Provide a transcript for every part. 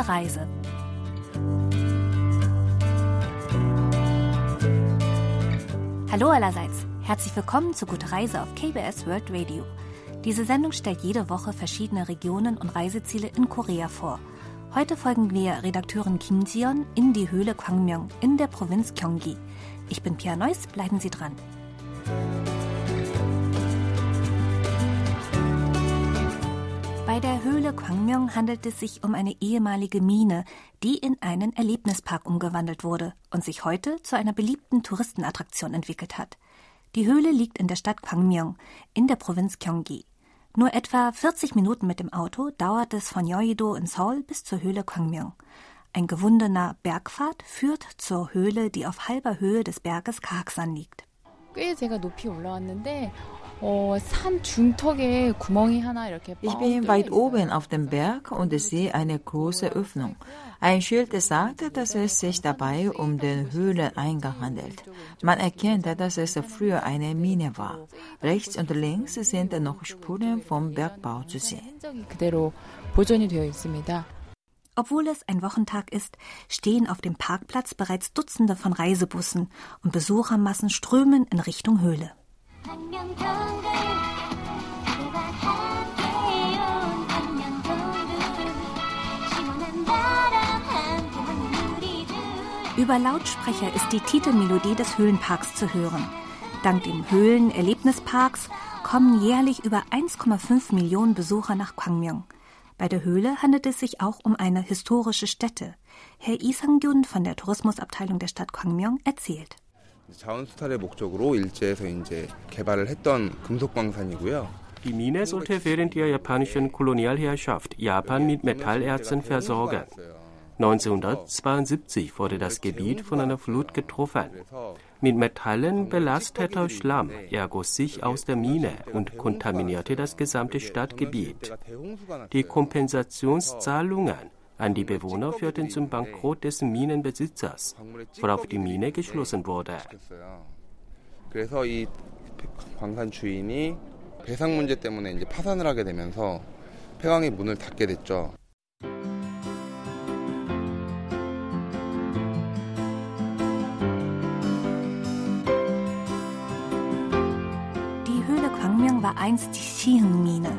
Gute Reise. Hallo allerseits. Herzlich willkommen zu Gute Reise auf KBS World Radio. Diese Sendung stellt jede Woche verschiedene Regionen und Reiseziele in Korea vor. Heute folgen wir Redakteurin Kim Jion in die Höhle Kwangmyong in der Provinz Gyeonggi. Ich bin Pia Neuss, bleiben Sie dran. Bei der Höhle Kwangmyong handelt es sich um eine ehemalige Mine, die in einen Erlebnispark umgewandelt wurde und sich heute zu einer beliebten Touristenattraktion entwickelt hat. Die Höhle liegt in der Stadt Kwangmyong in der Provinz Gyeonggi. Nur etwa 40 Minuten mit dem Auto dauert es von Yeouido in Seoul bis zur Höhle Kwangmyong. Ein gewundener Bergpfad führt zur Höhle, die auf halber Höhe des Berges Kaaksan liegt. 꽤 제가 높이 올라왔는데 ich bin weit oben auf dem Berg und sehe eine große Öffnung. Ein Schild sagt, dass es sich dabei um den Höhleneingang handelt. Man erkennt, dass es früher eine Mine war. Rechts und links sind noch Spuren vom Bergbau zu sehen. Obwohl es ein Wochentag ist, stehen auf dem Parkplatz bereits Dutzende von Reisebussen und Besuchermassen strömen in Richtung Höhle. Über Lautsprecher ist die Titelmelodie des Höhlenparks zu hören. Dank dem Höhlenerlebnisparks kommen jährlich über 1,5 Millionen Besucher nach Kwangmyong. Bei der Höhle handelt es sich auch um eine historische Stätte. Herr Isang-gyun von der Tourismusabteilung der Stadt Kwangmyong erzählt. Die Mine sollte während der japanischen Kolonialherrschaft Japan mit Metallerzen versorgen. 1972 wurde das Gebiet von einer Flut getroffen. Mit Metallen belasteter Schlamm ergoss sich aus der Mine und kontaminierte das gesamte Stadtgebiet. Die Kompensationszahlungen an die Bewohner führten zum Bankrott des Minenbesitzers, worauf die Mine geschlossen wurde. 그래서 이 광산 주인이 배상 문제 때문에 이제 파산을 하게 되면서 폐광의 문을 닫게 됐죠. Die Höhle Kwangmyong war einst die Shiheng-Mine.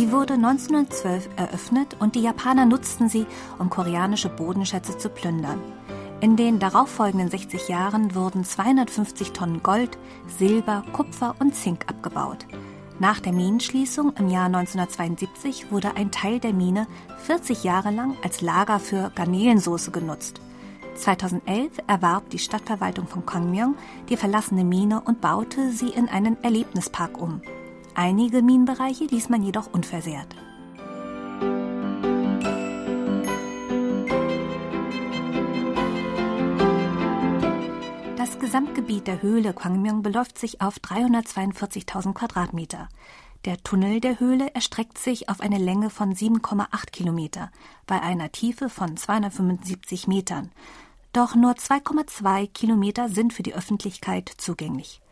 Sie wurde 1912 eröffnet und die Japaner nutzten sie, um koreanische Bodenschätze zu plündern. In den darauffolgenden 60 Jahren wurden 250 Tonnen Gold, Silber, Kupfer und Zink abgebaut. Nach der Minenschließung im Jahr 1972 wurde ein Teil der Mine 40 Jahre lang als Lager für Garnelensoße genutzt. 2011 erwarb die Stadtverwaltung von Kwangmyong die verlassene Mine und baute sie in einen Erlebnispark um. Einige Minenbereiche ließ man jedoch unversehrt. Das Gesamtgebiet der Höhle Kwangmyong beläuft sich auf 342.000 Quadratmeter. Der Tunnel der Höhle erstreckt sich auf eine Länge von 7,8 Kilometer bei einer Tiefe von 275 Metern. Doch nur 2,2 Kilometer sind für die Öffentlichkeit zugänglich.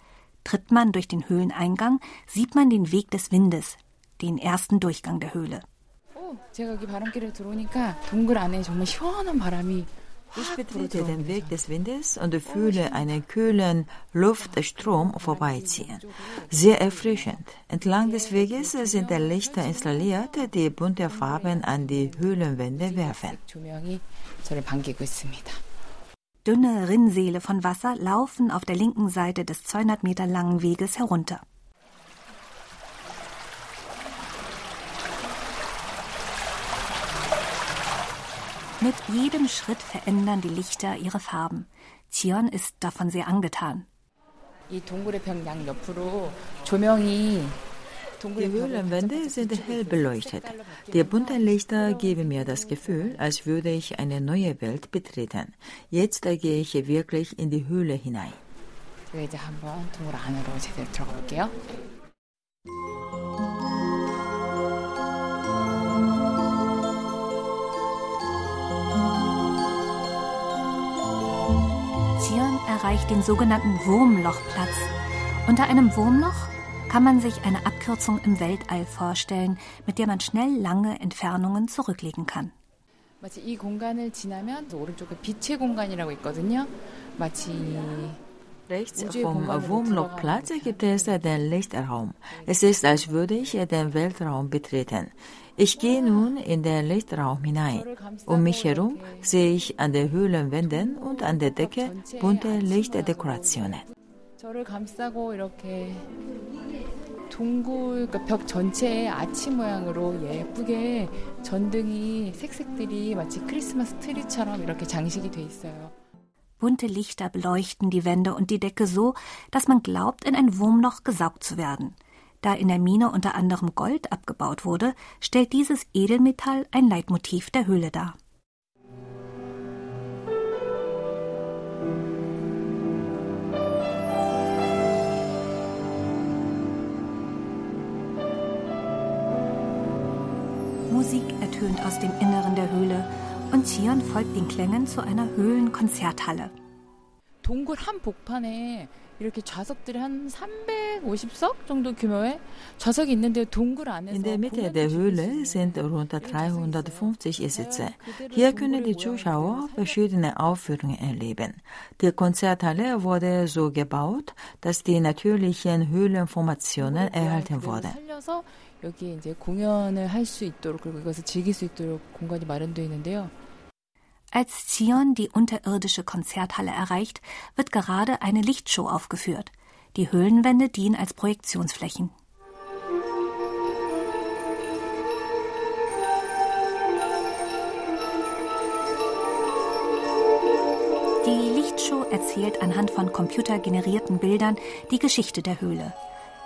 Tritt man durch den Höhleneingang, sieht man den Weg des Windes, den ersten Durchgang der Höhle. Ich betrete den Weg des Windes und fühle einen kühlen Luftstrom vorbeiziehen. Sehr erfrischend. Entlang des Weges sind Lichter installiert, die bunte Farben an die Höhlenwände werfen Dünne Rinnsäle von Wasser laufen auf der linken Seite des 200 Meter langen Weges herunter. Mit jedem Schritt verändern die Lichter ihre Farben. Zion ist davon sehr angetan. 이 동굴의 벽양 옆으로 조명이 die Höhlenwände sind hell beleuchtet. Die bunten Lichter geben mir das Gefühl, als würde ich eine neue Welt betreten. Jetzt gehe ich wirklich in die Höhle hinein. Zion erreicht den sogenannten Wurmlochplatz. Unter einem Wurmloch kann man sich eine Abkürzung im Weltall vorstellen, mit der man schnell lange Entfernungen zurücklegen kann. 마치 이 공간을 지나면 오른쪽에 빛의 공간이라고 있거든요. 마치 Rechts vom Wurmlochplatz gibt es den Lichtraum. Es ist, als würde ich den Weltraum betreten. Ich gehe nun in den Lichtraum hinein. Um mich herum sehe ich an den Höhlenwänden und an der Decke bunte Lichtdekorationen. 저를 감싸고 이렇게 동굴 그러니까 벽 전체에 아치 모양으로 예쁘게 전등이 색색들이 마치 크리스마스 트리처럼 이렇게 장식이 돼 있어요. Bunte Lichter beleuchten die Wände und die Decke so, dass man glaubt, in ein Wurmloch gesaugt zu werden. Da in der Mine unter anderem Gold abgebaut wurde, stellt dieses Edelmetall ein Leitmotiv der Höhle dar. Musik ertönt aus dem Inneren der Höhle und Zion folgt den Klängen zu einer Höhlenkonzerthalle. 동굴 한 복판에 이렇게 좌석들이 한 350석 정도 규모의 좌석이 있는데 동굴 안에서 In der Mitte der Höhle sind rund 350 Sitze. Hier können die Zuschauer verschiedene Aufführungen erleben. Die Konzerthalle wurde so gebaut, dass die natürlichen Höhlenformationen erhalten wurden. 살려서 여기에 이제 공연을 할 수 있도록 그리고 이것을 즐길 수 있도록 공간이 마련되어 있는데요. Als Zion die unterirdische Konzerthalle erreicht, wird gerade eine Lichtshow aufgeführt. Die Höhlenwände dienen als Projektionsflächen. Die Lichtshow erzählt anhand von computergenerierten Bildern die Geschichte der Höhle.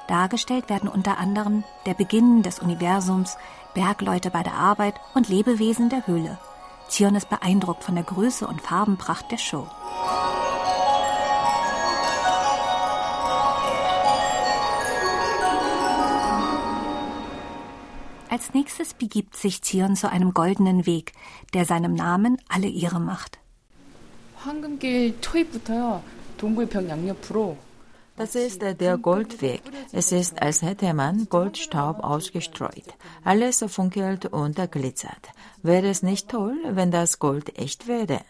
Dargestellt werden unter anderem der Beginn des Universums, Bergleute bei der Arbeit und Lebewesen der Höhle. Zion ist beeindruckt von der Größe und Farbenpracht der Show. Als nächstes begibt sich Zion zu einem goldenen Weg, der seinem Namen alle Ehre macht. Das ist äh, der Goldweg. Es ist, als hätte man Goldstaub ausgestreut. Alles funkelt und glitzert. Wäre es nicht toll, wenn das Gold echt wäre?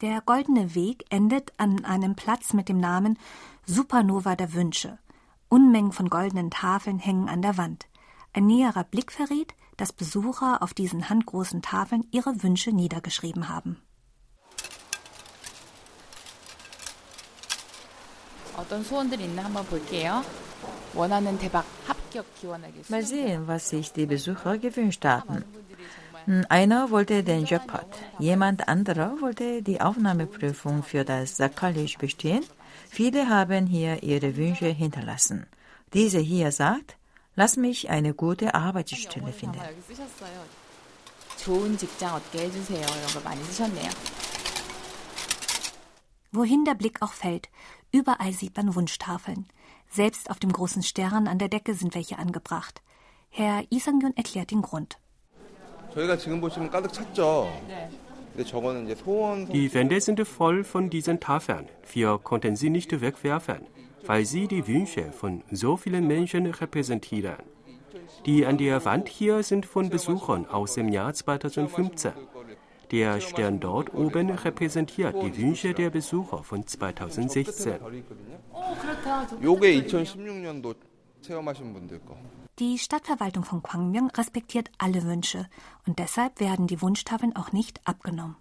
Der goldene Weg endet an einem Platz mit dem Namen Supernova der Wünsche. Unmengen von goldenen Tafeln hängen an der Wand. Ein näherer Blick verrät, dass Besucher auf diesen handgroßen Tafeln ihre Wünsche niedergeschrieben haben. Mal sehen, was sich die Besucher gewünscht haben. Hm, einer wollte den Jackpot, jemand anderer wollte die Aufnahmeprüfung für das College bestehen. Viele haben hier ihre Wünsche hinterlassen. Diese hier sagt, Lass mich eine gute Arbeitsstelle finden. Wohin der Blick auch fällt, überall sieht man Wunschtafeln. Selbst auf dem großen Stern an der Decke sind welche angebracht. Herr Isangyun erklärt den Grund. Die Wände sind voll von diesen Tafeln. Wir konnten sie nicht wegwerfen weil sie die Wünsche von so vielen Menschen repräsentieren. Die an der Wand hier sind von Besuchern aus dem Jahr 2015. Der Stern dort oben repräsentiert die Wünsche der Besucher von 2016. Die Stadtverwaltung von Kwangmyong respektiert alle Wünsche und deshalb werden die Wunschtafeln auch nicht abgenommen.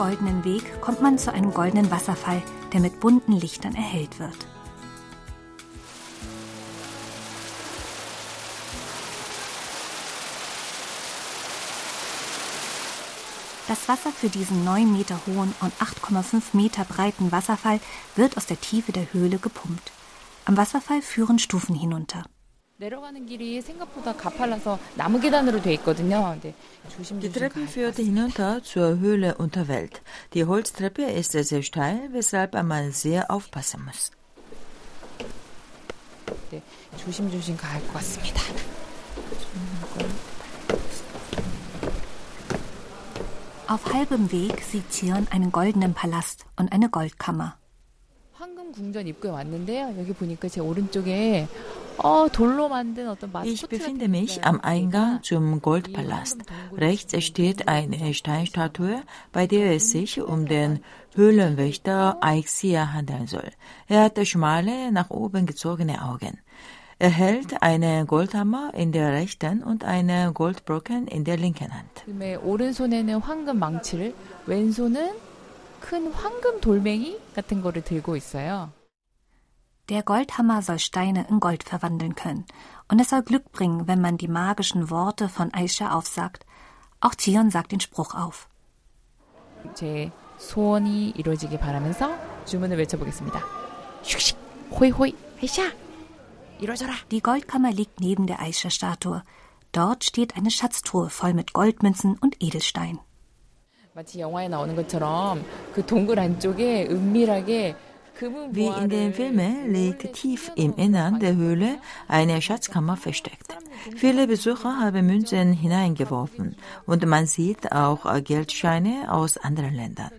Goldenen Weg kommt man zu einem goldenen Wasserfall, der mit bunten Lichtern erhellt wird. Das Wasser für diesen 9 Meter hohen und 8,5 Meter breiten Wasserfall wird aus der Tiefe der Höhle gepumpt. Am Wasserfall führen Stufen hinunter. Die Treppen führten hinunter zur Höhle Unterwelt. Die Holztreppe ist sehr steil, weshalb man sehr aufpassen muss. 조심조심 가야 것 같습니다. Auf halbem Weg sieht Zion einen goldenen Palast und eine Goldkammer. 황금 궁전 입구에 왔는데요. 여기 보니까 제 오른쪽에 Ich befinde mich am Eingang zum Goldpalast. Rechts steht eine Steinstatue, bei der es sich um den Höhlenwächter Aixia handeln soll. Er hat schmale, nach oben gezogene Augen. Er hält eine Goldhammer in der rechten und eine Goldbrocken in der linken Hand. 오른손에는 황금 망치를, 왼손은 큰 황금 돌멩이 같은 거를 들고 있어요. Der Goldhammer soll Steine in Gold verwandeln können. Und es soll Glück bringen, wenn man die magischen Worte von Aisha aufsagt. Auch Zion sagt den Spruch auf. 제 소원이 이루어지길 바라면서 주문을 외쳐보겠습니다. 슉슉, 호이 호이, 아이샤, die Goldkammer liegt neben der Aisha-Statue. Dort steht eine Schatztruhe voll mit Goldmünzen und Edelstein. wie in den Filmen liegt tief im Innern der Höhle eine Schatzkammer versteckt. Viele Besucher haben Münzen hineingeworfen und man sieht auch Geldscheine aus anderen Ländern.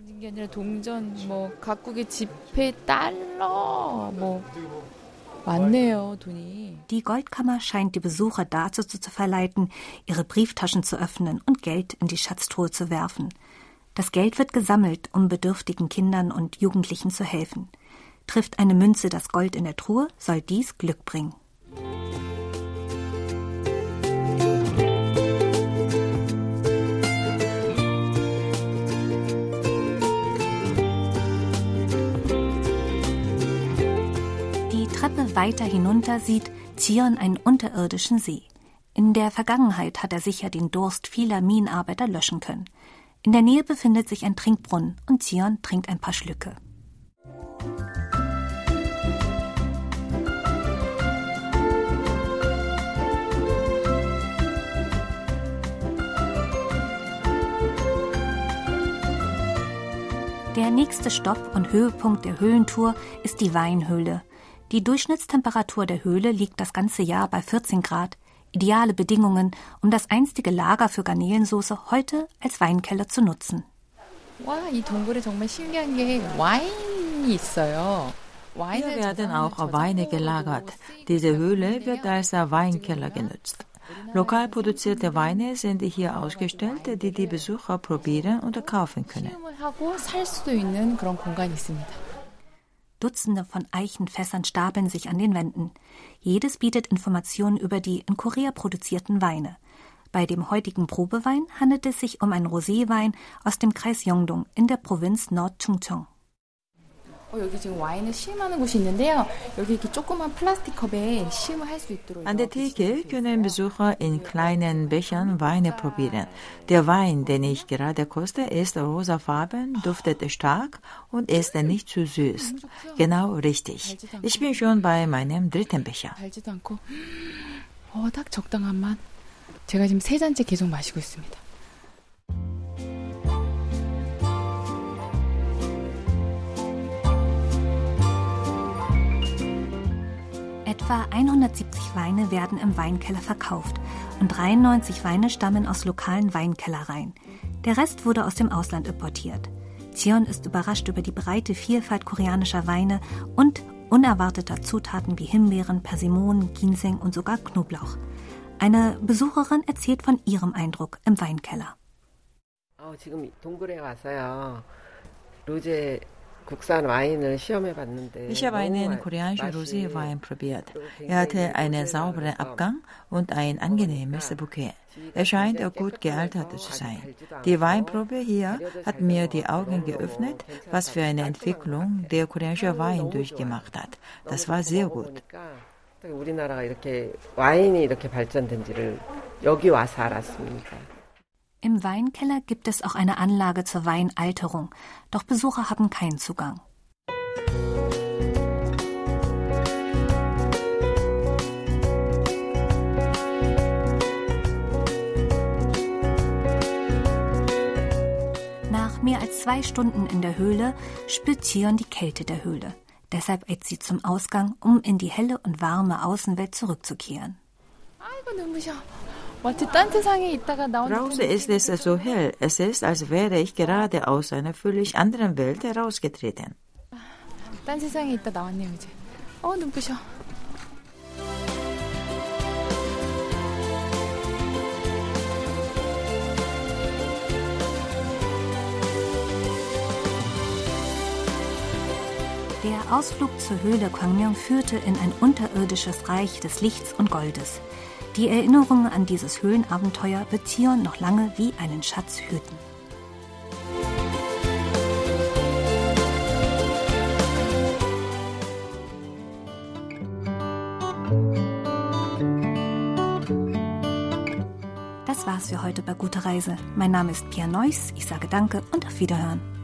Die Goldkammer scheint die Besucher dazu zu verleiten, ihre Brieftaschen zu öffnen und Geld in die Schatztruhe zu werfen. Das Geld wird gesammelt, um bedürftigen Kindern und Jugendlichen zu helfen. Trifft eine Münze das Gold in der Truhe, soll dies Glück bringen. Treppe weiter hinunter sieht Zion einen unterirdischen See. In der Vergangenheit hat er sicher den Durst vieler Minenarbeiter löschen können. In der Nähe befindet sich ein Trinkbrunnen und Zion trinkt ein paar Schlücke. Der nächste Stopp und Höhepunkt der Höhlentour ist die Weinhöhle, die Durchschnittstemperatur der Höhle liegt das ganze Jahr bei 14 Grad. Ideale Bedingungen, um das einstige Lager für Garnelensoße heute als Weinkeller zu nutzen. Hier werden auch Weine gelagert. Diese Höhle wird als Weinkeller genutzt. Lokal produzierte Weine sind hier ausgestellt, die die Besucher probieren und kaufen können. Dutzende von Eichenfässern stapeln sich an den Wänden. Jedes bietet Informationen über die in Korea produzierten Weine. Bei dem heutigen Probewein handelt es sich um einen Roséwein aus dem Kreis Yongdong in der Provinz Nord-Chungcheong. An der Theke können Besucher in kleinen Bechern Weine probieren. Der Wein, den ich gerade koste, ist rosafarben, duftet stark und ist nicht zu süß. Genau richtig. Ich bin schon bei meinem dritten Becher. 달지도 않고, 어, 딱 적당한 맛. 제가 지금 세 잔째 계속 마시고 있습니다. Etwa 170 Weine werden im Weinkeller verkauft und 93 Weine stammen aus lokalen Weinkellereien. Der Rest wurde aus dem Ausland importiert. Zion ist überrascht über die breite Vielfalt koreanischer Weine und unerwarteter Zutaten wie Himbeeren, Persimonen, Ginseng und sogar Knoblauch. Eine Besucherin erzählt von ihrem Eindruck im Weinkeller. 어, 지금 동굴에 왔어요. 로제 ich habe einen koreanischen Roséwein probiert. Er hatte einen sauberen Abgang und ein angenehmes Bouquet. Er scheint auch gut gealtert zu sein. Die Weinprobe hier hat mir die Augen geöffnet, was für eine Entwicklung der koreanische Wein durchgemacht hat. Das war sehr gut. 우리나라가 이렇게 와인이 이렇게 발전된지를 여기 와서 알았습니다. Im Weinkeller gibt es auch eine Anlage zur Weinalterung, doch Besucher haben keinen Zugang. Nach mehr als zwei Stunden in der Höhle spürt Zion die Kälte der Höhle. Deshalb eilt sie zum Ausgang, um in die helle und warme Außenwelt zurückzukehren. Draußen ist es so hell. Es ist, als wäre ich gerade aus einer völlig anderen Welt herausgetreten. Der Ausflug zur Höhle Kwangmyong führte in ein unterirdisches Reich des Lichts und Goldes. Die Erinnerungen an dieses Höhlenabenteuer wird Zion noch lange wie einen Schatz hüten. Das war's für heute bei Gute Reise. Mein Name ist Pia Neuss. Ich sage Danke und auf Wiederhören.